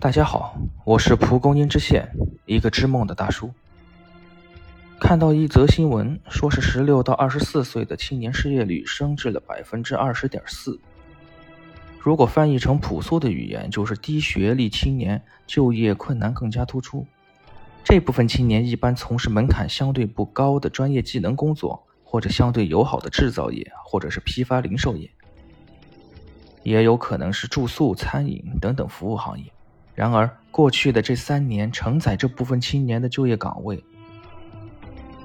大家好，我是蒲公英之线，一个织梦的大叔。看到一则新闻，说是十六到二十四岁的青年失业率升至了百分之二十点四。如果翻译成朴素的语言，就是低学历青年就业困难更加突出。这部分青年一般从事门槛相对不高的专业技能工作，或者相对友好的制造业，或者是批发零售业，也有可能是住宿、餐饮等等服务行业。然而，过去的这三年承载这部分青年的就业岗位，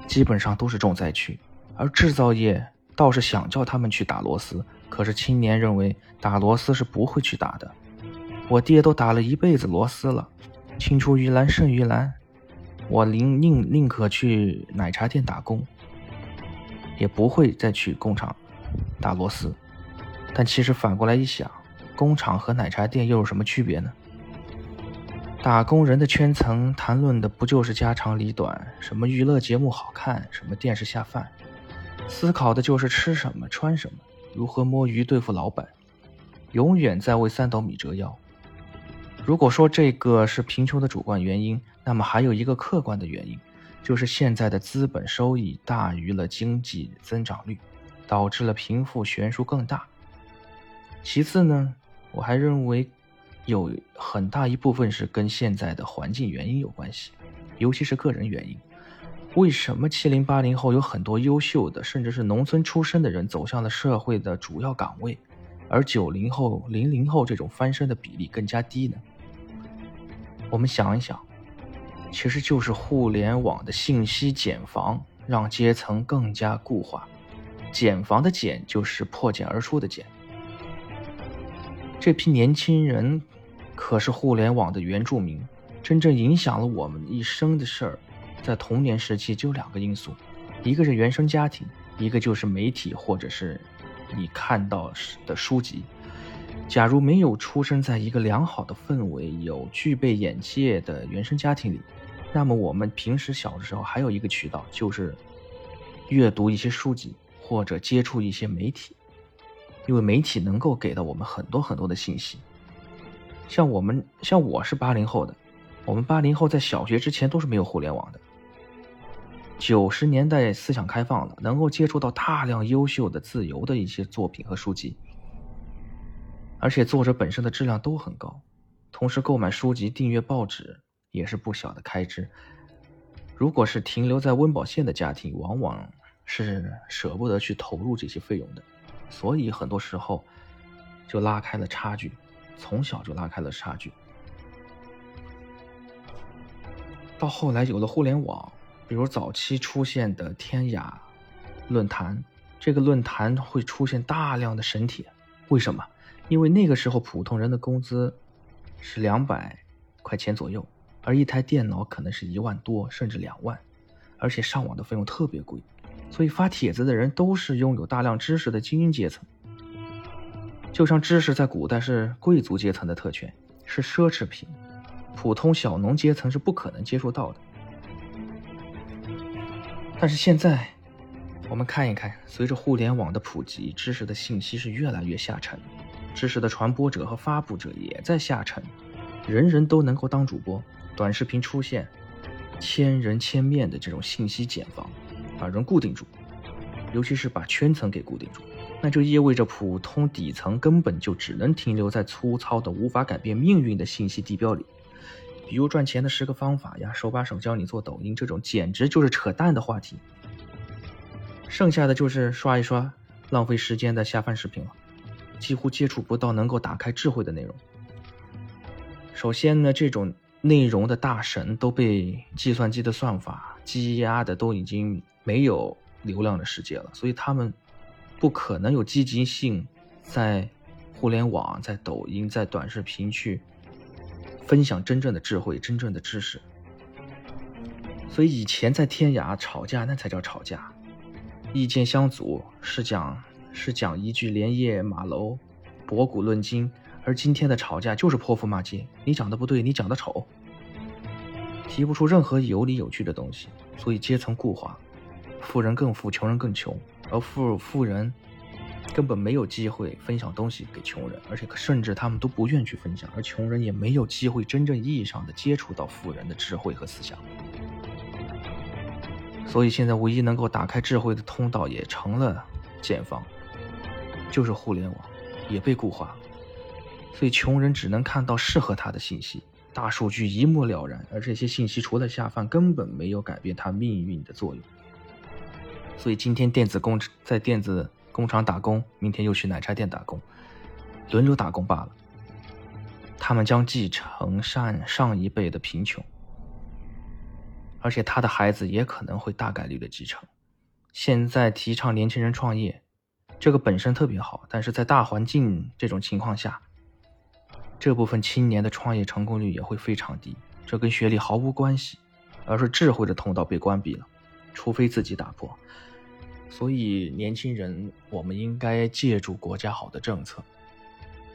基本上都是重灾区。而制造业倒是想叫他们去打螺丝，可是青年认为打螺丝是不会去打的。我爹都打了一辈子螺丝了，青出于蓝胜于蓝，我宁宁宁可去奶茶店打工，也不会再去工厂打螺丝。但其实反过来一想，工厂和奶茶店又有什么区别呢？打工人的圈层谈论的不就是家长里短，什么娱乐节目好看，什么电视下饭，思考的就是吃什么穿什么，如何摸鱼对付老板，永远在为三斗米折腰。如果说这个是贫穷的主观原因，那么还有一个客观的原因，就是现在的资本收益大于了经济增长率，导致了贫富悬殊更大。其次呢，我还认为。有很大一部分是跟现在的环境原因有关系，尤其是个人原因。为什么七零八零后有很多优秀的，甚至是农村出身的人走向了社会的主要岗位，而九零后、零零后这种翻身的比例更加低呢？我们想一想，其实就是互联网的信息茧房，让阶层更加固化。茧房的茧就是破茧而出的茧。这批年轻人。可是互联网的原住民，真正影响了我们一生的事儿，在童年时期就两个因素，一个是原生家庭，一个就是媒体或者是你看到的书籍。假如没有出生在一个良好的氛围、有具备眼界的原生家庭里，那么我们平时小的时候还有一个渠道，就是阅读一些书籍或者接触一些媒体，因为媒体能够给到我们很多很多的信息。像我们，像我是八零后的，我们八零后在小学之前都是没有互联网的。九十年代思想开放了，能够接触到大量优秀的、自由的一些作品和书籍，而且作者本身的质量都很高。同时，购买书籍、订阅报纸也是不小的开支。如果是停留在温饱线的家庭，往往是舍不得去投入这些费用的，所以很多时候就拉开了差距。从小就拉开了差距，到后来有了互联网，比如早期出现的天涯论坛，这个论坛会出现大量的神帖，为什么？因为那个时候普通人的工资是两百块钱左右，而一台电脑可能是一万多甚至两万，而且上网的费用特别贵，所以发帖子的人都是拥有大量知识的精英阶层。就像知识在古代是贵族阶层的特权，是奢侈品，普通小农阶层是不可能接触到的。但是现在，我们看一看，随着互联网的普及，知识的信息是越来越下沉，知识的传播者和发布者也在下沉，人人都能够当主播，短视频出现，千人千面的这种信息茧房，把人固定住，尤其是把圈层给固定住。那就意味着普通底层根本就只能停留在粗糙的、无法改变命运的信息地标里，比如赚钱的十个方法呀，手把手教你做抖音这种简直就是扯淡的话题。剩下的就是刷一刷浪费时间的下饭视频了，几乎接触不到能够打开智慧的内容。首先呢，这种内容的大神都被计算机的算法积压的都已经没有流量的世界了，所以他们。不可能有积极性，在互联网、在抖音、在短视频去分享真正的智慧、真正的知识。所以以前在天涯吵架，那才叫吵架，意见相左是讲是讲一句连夜马楼，博古论今。而今天的吵架就是泼妇骂街，你讲的不对，你讲的丑，提不出任何有理有据的东西。所以阶层固化，富人更富，穷人更穷。而富富人根本没有机会分享东西给穷人，而且甚至他们都不愿去分享，而穷人也没有机会真正意义上的接触到富人的智慧和思想。所以现在唯一能够打开智慧的通道也成了茧房，就是互联网也被固化，所以穷人只能看到适合他的信息，大数据一目了然，而这些信息除了下饭，根本没有改变他命运的作用。所以今天电子工在电子工厂打工，明天又去奶茶店打工，轮流打工罢了。他们将继承上上一辈的贫穷。而且他的孩子也可能会大概率的继承。现在提倡年轻人创业，这个本身特别好，但是在大环境这种情况下，这部分青年的创业成功率也会非常低。这跟学历毫无关系，而是智慧的通道被关闭了，除非自己打破。所以，年轻人，我们应该借助国家好的政策，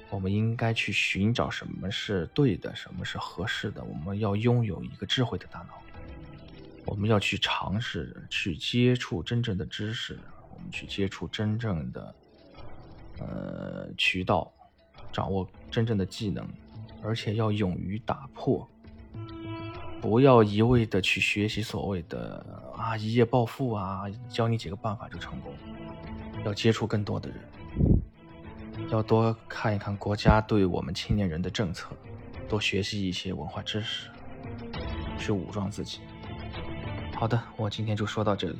我们应该去寻找什么是对的，什么是合适的。我们要拥有一个智慧的大脑。我们要去尝试去接触真正的知识，我们去接触真正的呃渠道，掌握真正的技能，而且要勇于打破，不要一味的去学习所谓的啊一夜暴富啊，教你几个办法就成功，要接触更多的人，要多看一看国家对我们青年人的政策，多学习一些文化知识，去武装自己。好的，我今天就说到这里。